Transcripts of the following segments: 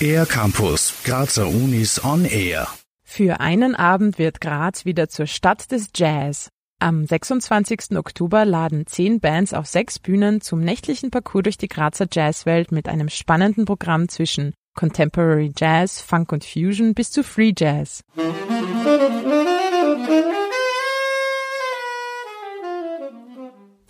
Air Campus, Grazer Unis on Air. Für einen Abend wird Graz wieder zur Stadt des Jazz. Am 26. Oktober laden zehn Bands auf sechs Bühnen zum nächtlichen Parcours durch die Grazer Jazzwelt mit einem spannenden Programm zwischen Contemporary Jazz, Funk und Fusion bis zu Free Jazz.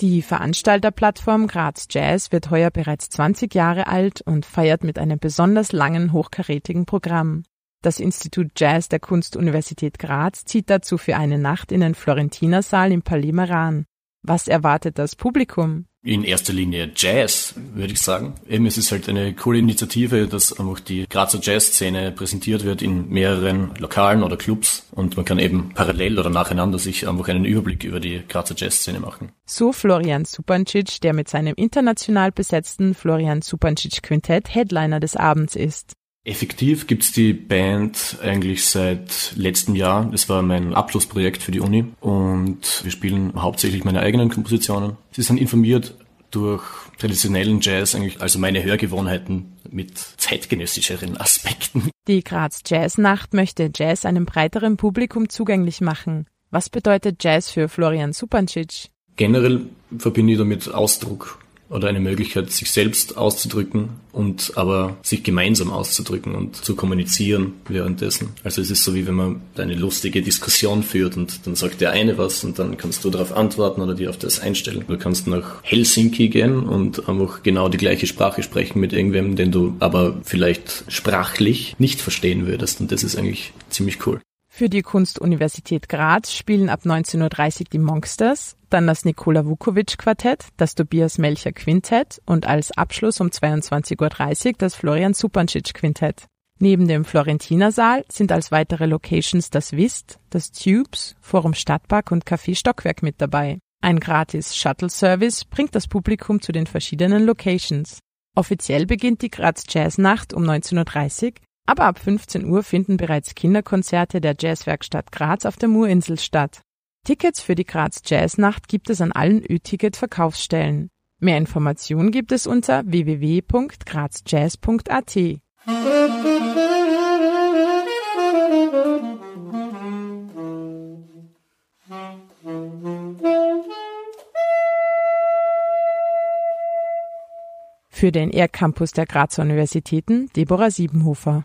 Die Veranstalterplattform Graz Jazz wird heuer bereits 20 Jahre alt und feiert mit einem besonders langen, hochkarätigen Programm. Das Institut Jazz der Kunstuniversität Graz zieht dazu für eine Nacht in den Florentinersaal im Palais Maran. Was erwartet das Publikum? In erster Linie Jazz, würde ich sagen. Eben, es ist halt eine coole Initiative, dass einfach die Grazer Jazzszene präsentiert wird in mehreren Lokalen oder Clubs und man kann eben parallel oder nacheinander sich einfach einen Überblick über die Grazer Jazzszene machen. So Florian Supancic, der mit seinem international besetzten Florian Supancic Quintett Headliner des Abends ist. Effektiv gibt's die Band eigentlich seit letztem Jahr. Das war mein Abschlussprojekt für die Uni und wir spielen hauptsächlich meine eigenen Kompositionen. Sie sind informiert durch traditionellen Jazz, eigentlich also meine Hörgewohnheiten mit zeitgenössischeren Aspekten. Die Graz Jazznacht möchte Jazz einem breiteren Publikum zugänglich machen. Was bedeutet Jazz für Florian Supancic? Generell verbinde ich damit Ausdruck oder eine Möglichkeit, sich selbst auszudrücken und aber sich gemeinsam auszudrücken und zu kommunizieren währenddessen. Also es ist so wie wenn man eine lustige Diskussion führt und dann sagt der eine was und dann kannst du darauf antworten oder dir auf das einstellen. Du kannst nach Helsinki gehen und einfach genau die gleiche Sprache sprechen mit irgendwem, den du aber vielleicht sprachlich nicht verstehen würdest und das ist eigentlich ziemlich cool. Für die Kunstuniversität Graz spielen ab 19.30 Uhr die Monsters, dann das Nikola Vukovic Quartett, das Tobias Melcher Quintett und als Abschluss um 22.30 Uhr das Florian Supancic Quintett. Neben dem Florentinersaal sind als weitere Locations das Wist, das Tubes, Forum Stadtpark und Café Stockwerk mit dabei. Ein gratis Shuttle-Service bringt das Publikum zu den verschiedenen Locations. Offiziell beginnt die Graz Jazz Nacht um 19.30 Uhr, aber ab 15 Uhr finden bereits Kinderkonzerte der Jazzwerkstatt Graz auf der Murinsel statt. Tickets für die Graz Jazznacht gibt es an allen Ö-Ticket-Verkaufsstellen. Mehr Informationen gibt es unter www.grazjazz.at. Für den ER-Campus der Grazer Universitäten Deborah Siebenhofer.